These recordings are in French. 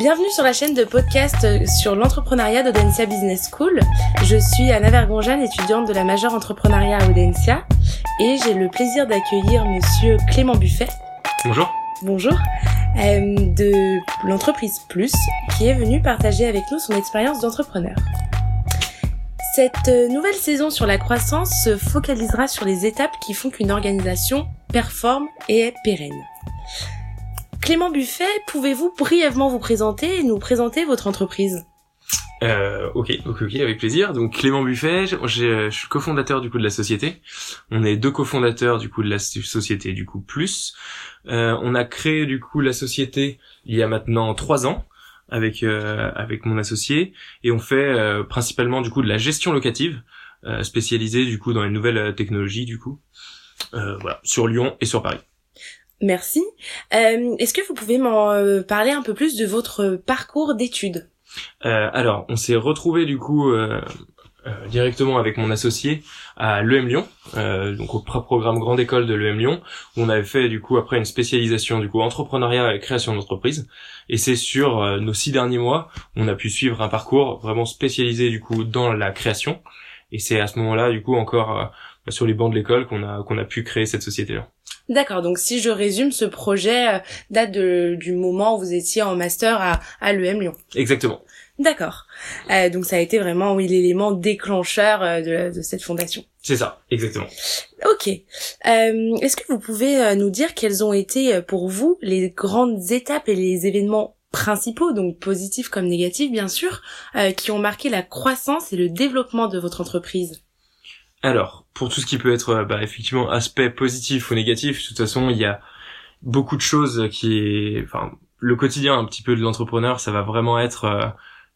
Bienvenue sur la chaîne de podcast sur l'entrepreneuriat d'Audencia Business School. Je suis Anna Vergonjeanne, étudiante de la majeure entrepreneuriat à Audencia et j'ai le plaisir d'accueillir monsieur Clément Buffet. Bonjour. Bonjour. Euh, de l'entreprise Plus qui est venu partager avec nous son expérience d'entrepreneur. Cette euh, nouvelle saison sur la croissance se focalisera sur les étapes qui font qu'une organisation performe et est pérenne. Clément Buffet, pouvez-vous brièvement vous présenter et nous présenter votre entreprise? Euh, ok, ok, ok, avec plaisir. Donc Clément Buffet, je, je suis cofondateur du coup de la société. On est deux cofondateurs du coup de la société du coup plus. Euh, on a créé du coup la société il y a maintenant trois ans avec euh, avec mon associé et on fait euh, principalement du coup de la gestion locative euh, spécialisée du coup dans les nouvelles technologies du coup. voilà, sur Lyon et sur Paris. Merci. Euh, Est-ce que vous pouvez m'en euh, parler un peu plus de votre parcours d'études? Euh, Alors, on s'est retrouvé du coup directement avec mon associé à l'EM Lyon, donc au programme Grande École de l'EM Lyon, où on avait fait du coup après une spécialisation du coup entrepreneuriat et création d'entreprise. Et c'est sur nos six derniers mois, on a pu suivre un parcours vraiment spécialisé du coup dans la création. Et c'est à ce moment-là du coup encore sur les bancs de l'école qu'on a qu'on a pu créer cette société-là. D'accord, donc si je résume, ce projet euh, date de, du moment où vous étiez en master à, à l'EM Lyon. Exactement. D'accord. Euh, donc ça a été vraiment oui l'élément déclencheur euh, de, de, cette fondation. C'est ça, exactement. Ok. Euh, Est-ce que vous pouvez euh, nous dire quelles ont été pour vous les grandes étapes et les événements principaux, donc positifs comme négatifs bien sûr, qui ont marqué la croissance et le développement de votre entreprise? Alors, pour tout ce qui peut être euh, bah, effectivement aspect positif ou négatif, de toute façon, il y a beaucoup de choses qui est, enfin, le quotidien un petit peu de l'entrepreneur, ça va vraiment être, euh,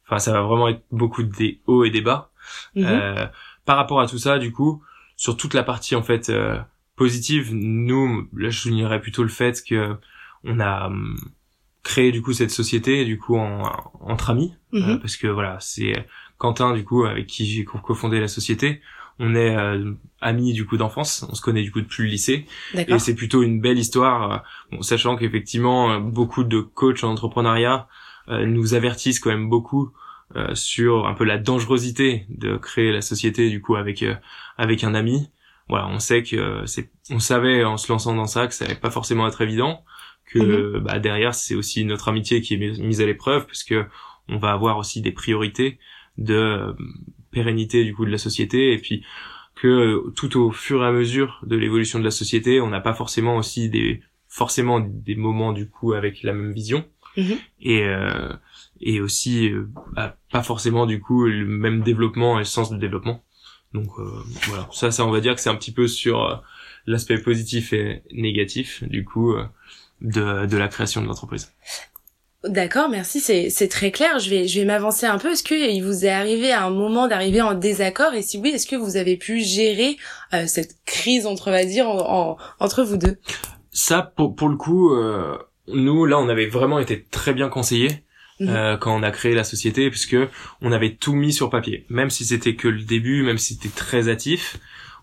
enfin, ça va vraiment être beaucoup des hauts et des bas. Mhm. Euh, par rapport à tout ça, du coup, sur toute la partie en fait euh, positive, nous, là, je soulignerais plutôt le fait que on a hum, créé du coup cette société du coup en, entre amis, mhm. parce que voilà, c'est Quentin du coup avec qui j'ai cofondé la société on est euh, amis du coup d'enfance, on se connaît du coup depuis le lycée, et c'est plutôt une belle histoire, euh, bon, sachant qu'effectivement euh, beaucoup de coachs en entrepreneuriat nous avertissent quand même beaucoup sur un peu la dangerosité de créer la société du coup avec avec un ami. Voilà, on sait que c'est, on savait en se lançant dans ça que ça allait pas forcément être évident, que mhm. bah, derrière c'est aussi notre amitié qui est mise à l'épreuve parce que on va avoir aussi des priorités de pérennité du coup de la société et puis que euh, tout au fur et à mesure de l'évolution de la société, on n'a pas forcément aussi des forcément des moments du coup avec la même vision mhm. et euh, et aussi euh, bah, pas forcément du coup le même développement et le sens de développement. Donc voilà, ça ça on va dire que c'est un petit peu sur l'aspect positif et négatif du coup de de la création de l'entreprise. D'accord, merci, c'est très clair. Je vais je vais m'avancer un peu. Est-ce que il vous est arrivé à un moment d'arriver en désaccord? Et si oui, est-ce que vous avez pu gérer euh, cette crise entre va dire en, entre vous deux? Ça pour pour le coup, euh, nous là, on avait vraiment été très bien conseillés. Mhm. Euh, quand on a créé la société puisque on avait tout mis sur papier même si c'était que le début même si c'était très hâtif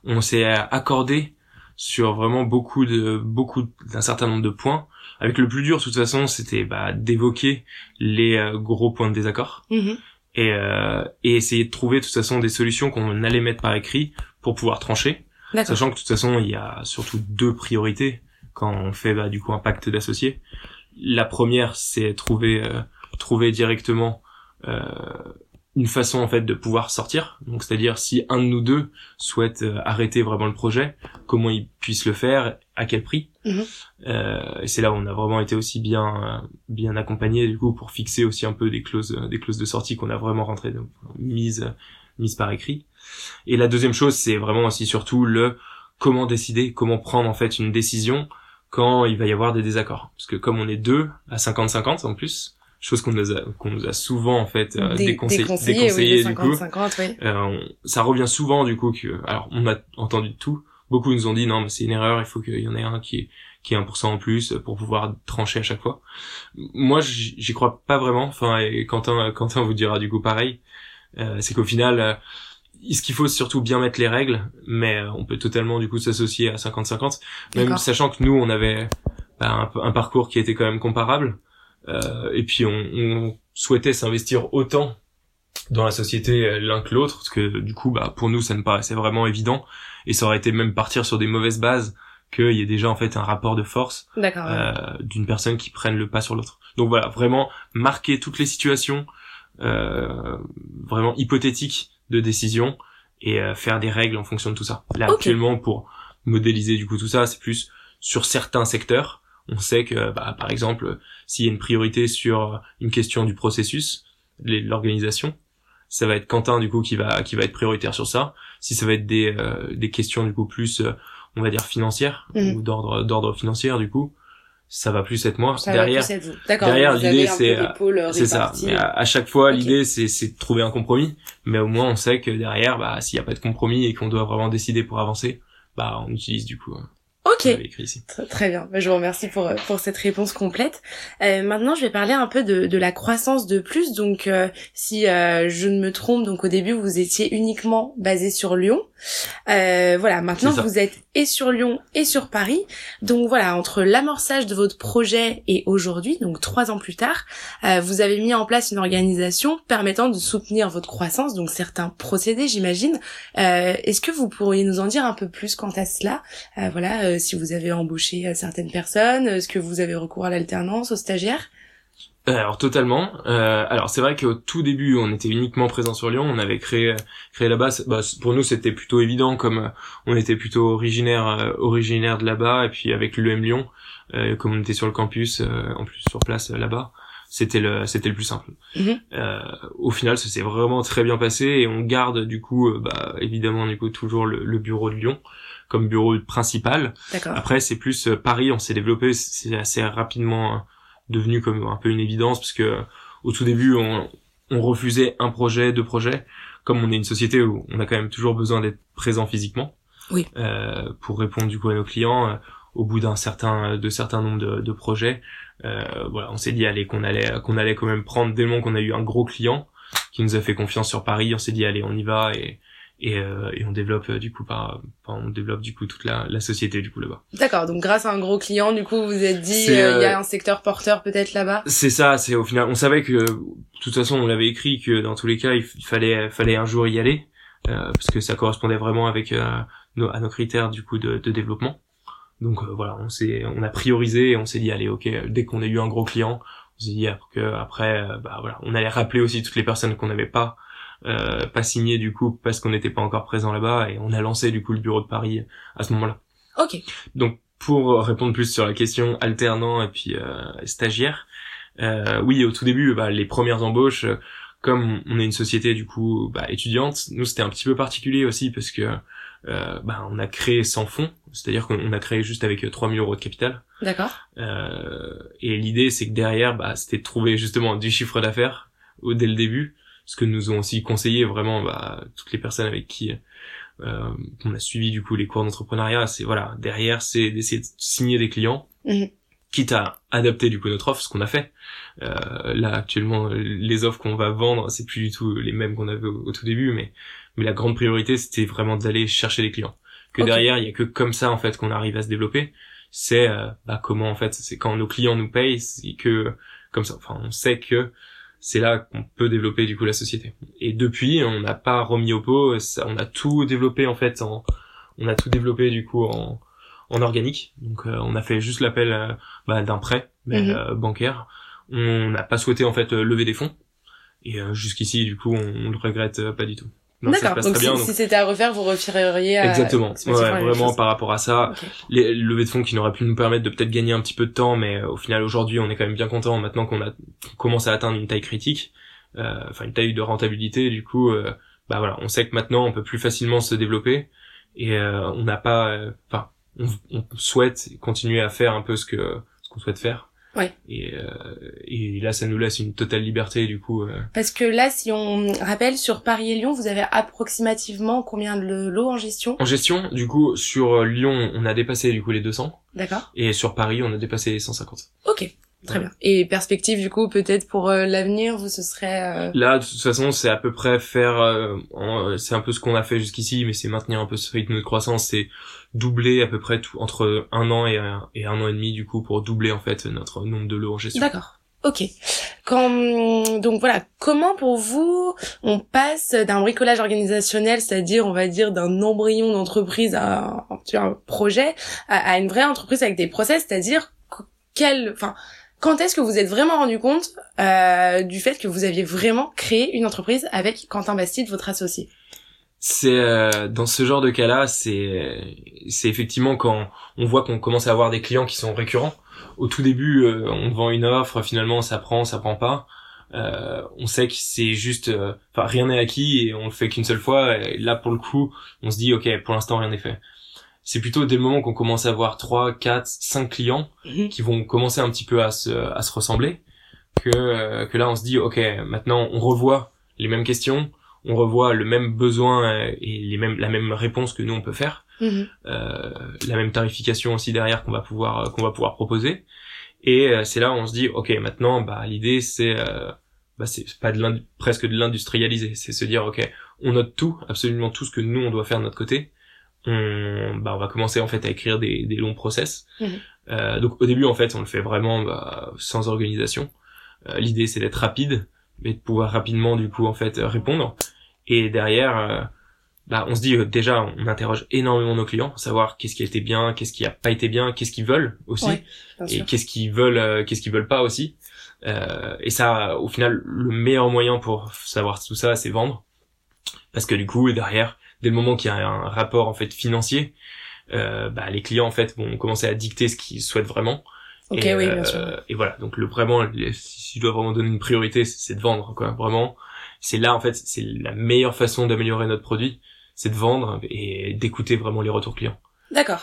on s'est accordé sur vraiment beaucoup de beaucoup d'un certain nombre de points avec le plus dur, de toute façon, c'était bah, d'évoquer les euh, gros points de désaccord mhm. et, euh, et essayer de trouver de toute façon des solutions qu'on allait mettre par écrit pour pouvoir trancher. Sachant que de toute façon, il y a surtout deux priorités quand on fait bah, du coup un pacte d'associés. La première, c'est trouver euh, trouver directement euh, une façon en fait de pouvoir sortir. Donc c'est-à-dire si un de nous deux souhaite euh, arrêter vraiment le projet, comment il puisse le faire, à quel prix? Mhm. Euh, et c'est là où on a vraiment été aussi bien bien accompagné du coup pour fixer aussi un peu des clauses des clauses de sortie qu'on a vraiment rentré donc, mise mise par écrit. Et la deuxième chose c'est vraiment aussi surtout le comment décider, comment prendre en fait une décision quand il va y avoir des désaccords. Parce que comme on est deux à 50-50 en plus, chose qu'on nous a qu'on nous a souvent en fait euh, déconseillé, déconseillé, du coup. 50, oui. euh, ça revient souvent du coup que alors on a entendu tout. Beaucoup nous ont dit non mais c'est une erreur il faut qu'il y en ait un qui est qui est 1% en plus pour pouvoir trancher à chaque fois. Moi j'y crois pas vraiment. Enfin et Quentin Quentin vous dira du coup pareil. Euh, c'est qu'au final euh, ce qu'il faut surtout bien mettre les règles mais euh, on peut totalement du coup s'associer à 50-50 même sachant que nous on avait bah, un, un, parcours qui était quand même comparable et puis on, on souhaitait s'investir autant dans la société l'un que l'autre parce que du coup bah pour nous ça nous paraissait vraiment évident et ça aurait été même partir sur des mauvaises bases qu'il y ait déjà en fait un rapport de force euh, d'une personne qui prenne le pas sur l'autre. Donc voilà, vraiment marquer toutes les situations euh, vraiment hypothétiques de décision et euh, faire des règles en fonction de tout ça. Là actuellement pour modéliser du coup tout ça, c'est plus sur certains secteurs. On sait que bah, par exemple s'il y a une priorité sur une question du processus, l'organisation, ça va être Quentin du coup qui va qui va être prioritaire sur ça. Si ça va être des euh, des questions du coup plus on va dire financière mm. ou d'ordre d'ordre financier du coup ça va plus être moi. Derrière derrière l'idée c'est euh, c'est ça. mais à, chaque fois l'idée c'est c'est de trouver un compromis. Mais au moins on sait que derrière bah s'il y a pas de compromis et qu'on doit vraiment décider pour avancer bah on utilise du coup Ok. Très, bien. Bah, je vous remercie pour pour cette réponse complète. Euh, maintenant, je vais parler un peu de, de la croissance de plus. Donc, euh, si euh, je ne me trompe, donc au début vous étiez uniquement basé sur Lyon. Euh, voilà. Maintenant, vous êtes et sur Lyon et sur Paris. Donc voilà, entre l'amorçage de votre projet et aujourd'hui, donc trois ans plus tard, euh, vous avez mis en place une organisation permettant de soutenir votre croissance. Donc certains procédés, j'imagine. Est-ce que vous pourriez nous en dire un peu plus quant à cela? Voilà euh, si vous avez embauché euh, certaines personnes, est-ce que vous avez recours à l'alternance, aux stagiaires euh, alors totalement. alors c'est vrai qu'au tout début, on était uniquement présent sur Lyon. On avait créé créé là-bas. Bah, pour nous, c'était plutôt évident, comme on était plutôt originaire originaire de là-bas, et puis avec l'UM Lyon, comme on était sur le campus, en plus sur place là-bas, c'était le c'était le plus simple. Mhm. au final, ça s'est vraiment très bien passé, et on garde du coup, bah, évidemment du coup toujours le, le bureau de Lyon comme bureau principal. Après, c'est plus euh, Paris, on s'est développé, c'est assez rapidement euh, devenu comme un peu une évidence parce que euh, au tout début, on, on refusait un projet, deux projets. Comme on est une société où on a quand même toujours besoin d'être présent physiquement, oui. euh, pour répondre du coup à nos clients, au bout d'un certain de certains nombres de, de projets, euh, voilà, on s'est dit allez qu'on allait qu'on allait quand même prendre dès le moment qu'on a eu un gros client qui nous a fait confiance sur Paris, on s'est dit allez on y va et et, euh, et on développe euh, du coup par, on développe du coup toute la, la société du coup là-bas. D'accord, donc grâce à un gros client, du coup vous êtes dit euh, il y a un secteur porteur peut-être là-bas? C'est ça, c'est au final on savait que de toute façon on l'avait écrit que dans tous les cas il, fallait fallait un jour y aller parce que ça correspondait vraiment avec nos, à nos critères du coup de, de développement. Donc voilà, on s'est on a priorisé et on s'est dit allez OK, dès qu'on a eu un gros client, on s'est dit que après bah voilà, on allait rappeler aussi toutes les personnes qu'on n'avait pas euh, pas signé du coup parce qu'on n'était pas encore présent là-bas et on a lancé du coup le bureau de Paris à ce moment-là. Ok. Donc pour répondre plus sur la question alternant et puis euh, stagiaire, euh, oui au tout début bah, les premières embauches comme on est une société du coup bah, étudiante, nous c'était un petit peu particulier aussi parce que euh, bah, on a créé sans fonds, c'est-à-dire qu'on a créé juste avec 3000 euros de capital. D'accord. Euh, et l'idée c'est que derrière, bah, c'était de trouver justement du chiffre d'affaires dès le début ce que nous ont aussi conseillé vraiment bah, toutes les personnes avec qui euh, on a suivi du coup les cours d'entrepreneuriat, c'est voilà derrière c'est d'essayer de signer des clients, mhm. quitte à adapter du coup notre offre, ce qu'on a fait. Euh, là actuellement les offres qu'on va vendre c'est plus du tout les mêmes qu'on avait au, tout début, mais mais la grande priorité c'était vraiment d'aller chercher les clients. Que derrière il y a que comme ça en fait qu'on arrive à se développer. C'est euh, bah, comment en fait c'est quand nos clients nous payent, c'est que comme ça. Enfin on sait que c'est là qu'on peut développer du coup la société. Et depuis, on n'a pas remis au pot, on a tout développé en fait en, on a tout développé du coup en, en organique. Donc euh, on a fait juste l'appel euh, bah, d'un prêt mais, mhm. euh, bancaire. On n'a pas souhaité en fait lever des fonds. Et jusqu'ici, du coup, on, on le regrette pas du tout. D'accord. Donc, si, c'était à refaire, vous referiez à... Exactement. Ouais, vraiment par rapport à ça. Les levées de fonds qui n'auraient pu nous permettre de peut-être gagner un petit peu de temps, mais euh, au final aujourd'hui, on est quand même bien content maintenant qu'on a commencé à atteindre une taille critique, euh, enfin une taille de rentabilité. Du coup, euh, bah voilà, on sait que maintenant on peut plus facilement se développer et on n'a pas, enfin, on, on, souhaite continuer à faire un peu ce que ce qu'on souhaite faire Ouais. Et, euh, et là, ça nous laisse une totale liberté, du coup. Euh. Parce que là, si on rappelle, sur Paris et Lyon, vous avez approximativement combien de lots en gestion? En gestion, du coup, sur Lyon, on a dépassé du coup les 200. D'accord. Et sur Paris, on a dépassé les 150. Ok. Très bien. Et perspective du coup peut-être pour euh, l'avenir, vous ce serait euh... Là de toute façon c'est à peu près faire, euh, c'est un peu ce qu'on a fait jusqu'ici, mais c'est maintenir un peu ce rythme de croissance, c'est doubler à peu près tout, entre un an et un, et un an et demi du coup pour doubler en fait notre nombre de lots en gestion. D'accord. Ok. Quand, donc voilà, comment pour vous on passe d'un bricolage organisationnel, c'est-à-dire on va dire d'un embryon d'entreprise à un, projet, à, une vraie entreprise avec des process, c'est-à-dire quel, enfin, quand est-ce que vous êtes vraiment rendu compte euh, du fait que vous aviez vraiment créé une entreprise avec Quentin Bastide, votre associé? C'est euh, dans ce genre de cas-là, c'est c'est effectivement quand on voit qu'on commence à avoir des clients qui sont récurrents. Au tout début, euh, on vend une offre, finalement ça prend, ça prend pas. Euh, on sait que c'est juste, euh, enfin rien n'est acquis et on le fait qu'une seule fois. Et là pour le coup, on se dit ok, pour l'instant rien n'est fait. C'est plutôt dès le moment qu'on commence à avoir 3, 4, 5 clients mhm. qui vont commencer un petit peu à se, à se ressembler que, que là on se dit ok, maintenant on revoit les mêmes questions, on revoit le même besoin et les mêmes la même réponse que nous on peut faire mhm. euh, la même tarification aussi derrière qu'on va pouvoir euh, qu'on va pouvoir proposer et euh, c'est là où on se dit ok maintenant bah l'idée c'est euh, bah c'est pas de presque de l'industrialiser c'est se dire ok on note tout absolument tout ce que nous on doit faire de notre côté on bah on va commencer en fait à écrire des, des longs process mhm. euh, donc au début en fait on le fait vraiment bah, sans organisation l'idée c'est d'être rapide mais de pouvoir rapidement du coup en fait euh, répondre. Et derrière, euh, bah, on se dit euh, déjà, on interroge énormément nos clients, savoir qu'est-ce qui a été bien, qu'est-ce qui a pas été bien, qu'est-ce qu'ils veulent aussi, et qu'est-ce qu'ils veulent, qu'est-ce qu'ils veulent pas aussi. Euh, et ça, au final, le meilleur moyen pour savoir tout ça, c'est vendre, parce que du coup, derrière, dès le moment qu'il y a un rapport en fait financier, euh, bah, les clients en fait vont commencer à dicter ce qu'ils souhaitent vraiment. Ok, et, oui, bien sûr. et voilà, donc le vraiment, si je dois vraiment donner une priorité, c'est de vendre, quoi. Vraiment, c'est là en fait, c'est la meilleure façon d'améliorer notre produit, c'est de vendre et d'écouter vraiment les retours clients. D'accord.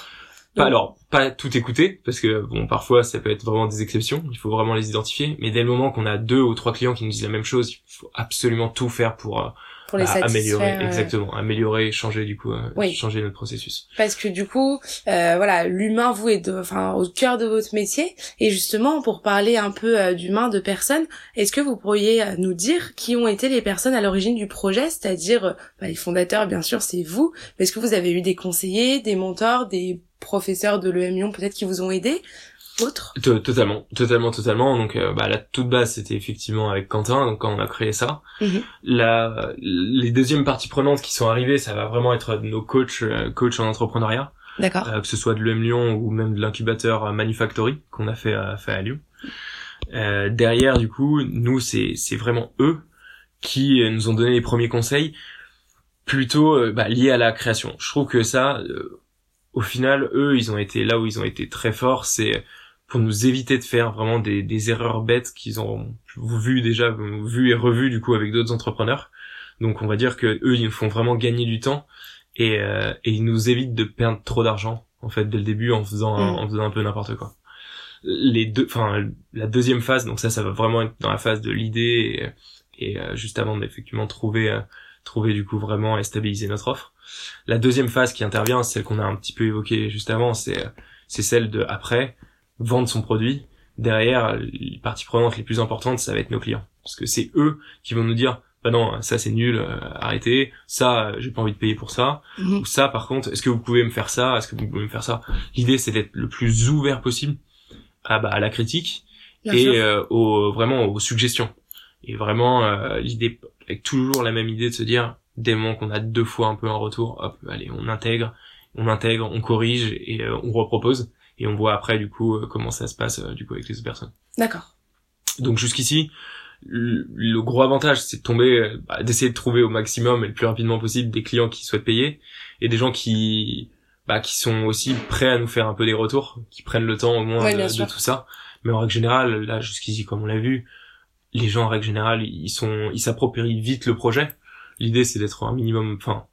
Pas alors, pas tout écouter, parce que bon, parfois ça peut être vraiment des exceptions, il faut vraiment les identifier, mais dès le moment qu'on a deux ou trois clients qui nous disent la même chose, il faut absolument tout faire pour euh, pour les bah, améliorer exactement. Améliorer changer du coup euh, changer notre processus. Parce que du coup euh, voilà l'humain vous est enfin au cœur de votre métier. Et justement pour parler un peu euh, d'humain de personnes est-ce que vous pourriez euh, nous dire qui ont été les personnes à l'origine du projet? C'est-à-dire bah, les fondateurs bien sûr c'est vous. Mais est-ce que vous avez eu des conseillers des mentors des professeurs de l'EM Lyon peut-être qui vous ont aidé Totalement, totalement, totalement. Donc, euh, bah, la toute base, c'était effectivement avec Quentin, donc quand on a créé ça. La, les deuxièmes parties prenantes qui sont arrivées, ça va vraiment être nos coachs, euh, coachs en entrepreneuriat. D'accord. Euh, que ce soit de l'EM Lyon ou même de l'incubateur Manufactory qu'on a fait, à, fait à Lyon. Euh, derrière, du coup, nous, c'est, c'est vraiment eux qui nous ont donné les premiers conseils, plutôt bah, liés à la création. Je trouve que ça, au final, eux, ils ont été là où ils ont été très forts, c'est pour nous éviter de faire vraiment des, des erreurs bêtes qu'ils ont vu déjà, vu et revu du coup avec d'autres entrepreneurs. Donc on va dire que eux ils nous font vraiment gagner du temps et, euh, et ils nous évitent de perdre trop d'argent en fait dès le début en faisant un, mm. en faisant un peu n'importe quoi. Les deux, enfin la deuxième phase, donc ça ça va vraiment être dans la phase de l'idée et, et euh, juste avant d'effectivement trouver euh, trouver du coup vraiment et stabiliser notre offre. La deuxième phase qui intervient, celle qu'on a un petit peu évoquée juste avant, c'est euh, c'est celle de après vendre son produit, derrière, les parties prenantes les plus importantes, ça va être nos clients. Parce que c'est eux qui vont nous dire, bah non, ça c'est nul, euh, arrêtez, ça, j'ai pas envie de payer pour ça, mhm. ou ça, par contre, est-ce que vous pouvez me faire ça, est-ce que vous pouvez me faire ça? L'idée, c'est d'être le plus ouvert possible à, bah, à la critique et euh, au, vraiment aux suggestions. Et vraiment, euh, l'idée, avec toujours la même idée de se dire, dès le moment qu'on a deux fois un peu un retour, hop, allez, on intègre, on intègre, on corrige et on repropose et on voit après du coup euh, comment ça se passe euh, du coup avec les autres personnes. D'accord. Donc jusqu'ici, le, gros avantage c'est de tomber, euh, bah, d'essayer de trouver au maximum et le plus rapidement possible des clients qui souhaitent payer et des gens qui bah, qui sont aussi prêts à nous faire un peu des retours, qui prennent le temps au moins de, tout ça. Mais en règle générale, là jusqu'ici comme on l'a vu, les gens en règle générale ils sont ils s'approprient vite le projet. L'idée c'est d'être un minimum, enfin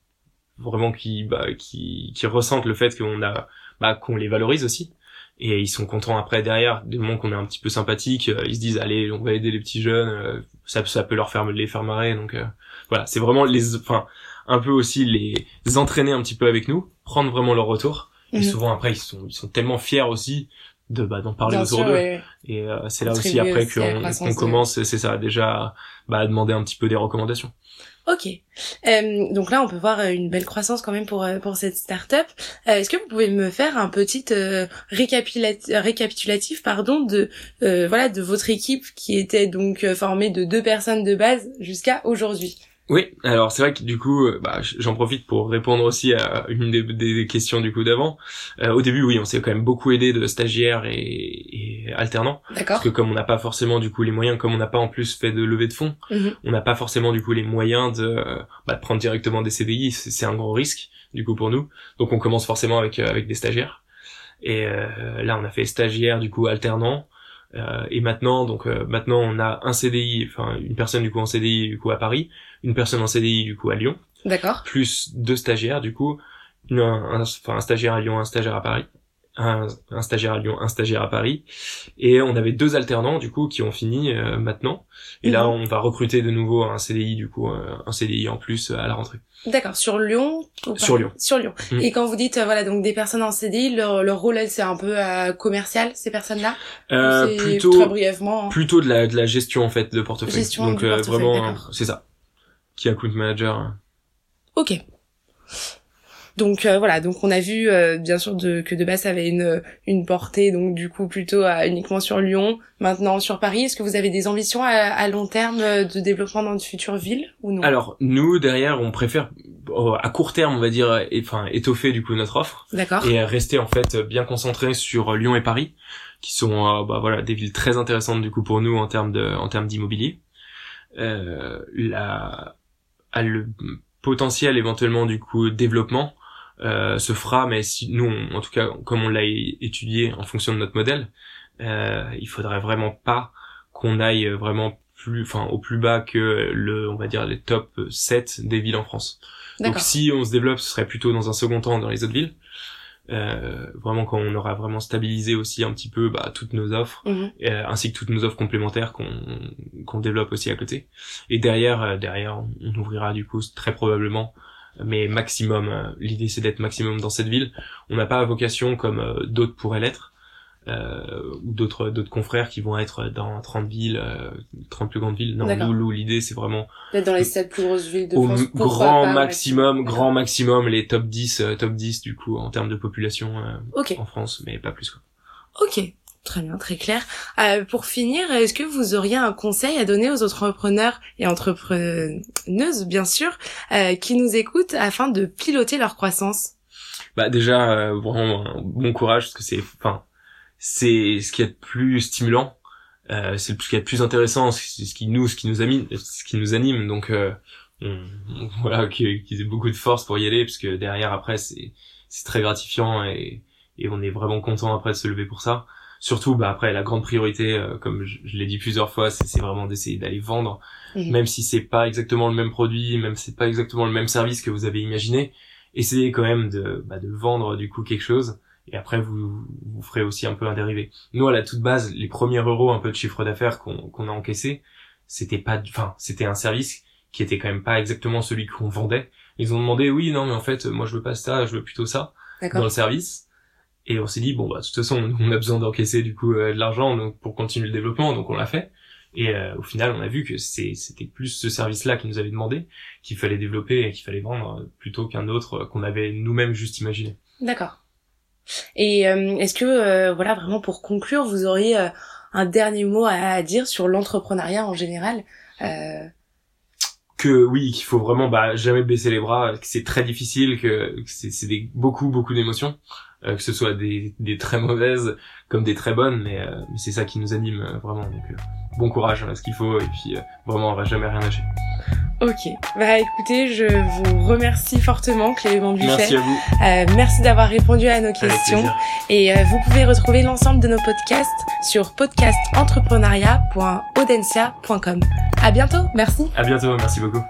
vraiment qui bah, qui qui ressentent le fait qu'on a bah, qu'on les valorise aussi et ils sont contents après derrière du moment qu'on est un petit peu sympathique euh, ils se disent allez on va aider les petits jeunes euh, ça ça peut leur faire les faire marrer donc euh, voilà. C'est vraiment les enfin un peu aussi les entraîner un petit peu avec nous prendre vraiment leur retour. Et mhm. souvent après ils sont ils sont tellement fiers aussi de bah d'en parler autour d'eux. et c'est là aussi après qu'on commence c'est ça déjà bah à demander un petit peu des recommandations Ok. Donc là, on peut voir euh, une belle croissance quand même pour euh, pour cette startup. Euh, Est-ce que vous pouvez me faire un petit euh, récapitulatif, pardon de voilà de votre équipe qui était donc formée de deux personnes de base jusqu'à aujourd'hui? Oui, alors c'est vrai que du coup, euh, bah, j'en profite pour répondre aussi à une des, des questions du coup d'avant. Euh, au début, oui, on s'est quand même beaucoup aidé de stagiaires et, et alternants, D'accord. parce que comme on n'a pas forcément du coup les moyens, comme on n'a pas en plus fait de levée de fonds, Mhm. on n'a pas forcément du coup les moyens de, bah, de prendre directement des CDI. C'est c'est un gros risque du coup pour nous. Donc on commence forcément avec euh, avec des stagiaires. Et euh, là, on a fait stagiaire du coup alternant. Euh, et maintenant, donc euh, maintenant, on a un CDI, enfin une personne du coup en CDI du coup à Paris, une personne en CDI du coup à Lyon, D'accord. plus deux stagiaires du coup, une- un, un- enfin un stagiaire à Lyon, un stagiaire à Paris, un, un stagiaire à Lyon, un stagiaire à Paris, et on avait deux alternants du coup qui ont fini euh, maintenant. Et là, Mhm. on va recruter de nouveau un CDI du coup, euh, un CDI en plus euh, à la rentrée. D'accord. Sur Lyon. ou pas Sur Lyon. Sur Lyon. Mhm. Et quand vous dites euh, voilà donc des personnes en CDI, leur leur rôle elle, c'est un peu euh, commercial ces personnes-là. Euh, plutôt très brièvement. hein. plutôt de la de la gestion en fait de portefeuille. Gestion Donc du euh, portefeuille, vraiment, c'est ça. Qui account manager. Ok. Donc euh, voilà, donc on a vu euh, bien sûr de, que de base ça avait une une portée donc du coup plutôt à, uniquement sur Lyon, maintenant sur Paris. Est-ce que vous avez des ambitions à, à long terme euh, de développement dans de futures villes ou non? Alors nous derrière, on préfère euh, à court terme, on va dire, et- enfin étoffer du coup notre offre. D'accord. et rester en fait bien concentré sur Lyon et Paris qui sont euh, bah, voilà des villes très intéressantes du coup pour nous en termes de en termes d'immobilier euh, la à le potentiel éventuellement du coup développement euh, se fera mais si nous on- en tout cas comme on l'a étudié en fonction de notre modèle euh, il faudrait vraiment pas qu'on aille vraiment plus enfin au plus bas que le on va dire les top 7 des villes en France donc si on se développe, ce serait plutôt dans un second temps dans les autres villes. Euh, vraiment quand on aura vraiment stabilisé aussi un petit peu bah, toutes nos offres, Mhm. euh, ainsi que toutes nos offres complémentaires qu'on qu'on développe aussi à côté. Et derrière, euh, derrière, on ouvrira du coup très probablement, mais maximum. euh, L'idée c'est d'être maximum dans cette ville. On n'a pas vocation comme euh, d'autres pourraient l'être. Euh, ou d'autres d'autres confrères qui vont être dans 30 villes, euh, 30 plus grandes villes. Non, nous, nous, l'idée c'est vraiment Peut-être dans les sept plus grosses villes de au France. pourquoi grand pas, maximum, grand maximum, les top 10, euh, top 10 du coup en termes de population euh, Ok. en France, mais pas plus quoi. Ok. Très bien, très clair. Euh, pour finir, est-ce que vous auriez un conseil à donner aux entrepreneurs et entrepreneuses, bien sûr, euh, qui nous écoutent afin de piloter leur croissance? Bah déjà euh, bon courage parce que c'est, enfin, c'est ce qui est le plus stimulant, euh, c'est ce qui est le plus intéressant, c'est ce qui nous, ce qui nous anime, ce qui nous anime. Donc euh, on- voilà, qu'ils aient beaucoup de force pour y aller parce que derrière après c'est c'est très gratifiant et et on est vraiment content après de se lever pour ça. Surtout, bah après la grande priorité, euh, comme je, je l'ai dit plusieurs fois, c'est vraiment d'essayer d'aller vendre même si c'est pas exactement le même produit, même si c'est pas exactement le même service que vous avez imaginé, essayez quand même de, bah, de vendre du coup quelque chose, et après vous, vous ferez aussi un peu un dérivé. Nous, à la toute base, les premiers euros un peu de chiffre d'affaires qu'on qu'on a encaissé, c'était pas, enfin, c'était un service qui était quand même pas exactement celui qu'on vendait. Ils ont demandé, oui, non, mais en fait, moi je veux pas ça, je veux plutôt ça dans le service. Et on s'est dit bon bah de toute façon on a besoin d'encaisser du coup euh, de l'argent donc pour continuer le développement donc on l'a fait. Et euh, au final on a vu que c'est c'était plus ce service-là qui nous avait demandé qu'il fallait développer et qu'il fallait vendre euh, plutôt qu'un autre euh, qu'on avait nous-mêmes juste imaginé. D'accord. Et euh, est-ce que, euh, voilà, vraiment pour conclure, vous auriez euh, un dernier mot à, à dire sur l'entrepreneuriat en général euh, Que oui qu'il faut vraiment bah jamais baisser les bras, que c'est très difficile, que, que c'est c'est des beaucoup beaucoup d'émotions, que ce soit des des très mauvaises comme des très bonnes, mais, euh, mais c'est ça qui nous anime euh, vraiment donc euh, bon courage hein, ce qu'il faut et puis euh, vraiment on va jamais rien lâcher. Ok. Bah écoutez, je vous remercie fortement, Clément Buffet. Merci à vous. Euh, merci d'avoir répondu à nos questions. Et euh, vous pouvez retrouver l'ensemble de nos podcasts sur podcastentrepreneuriat.audencia.com. À bientôt. Merci. À bientôt, merci beaucoup.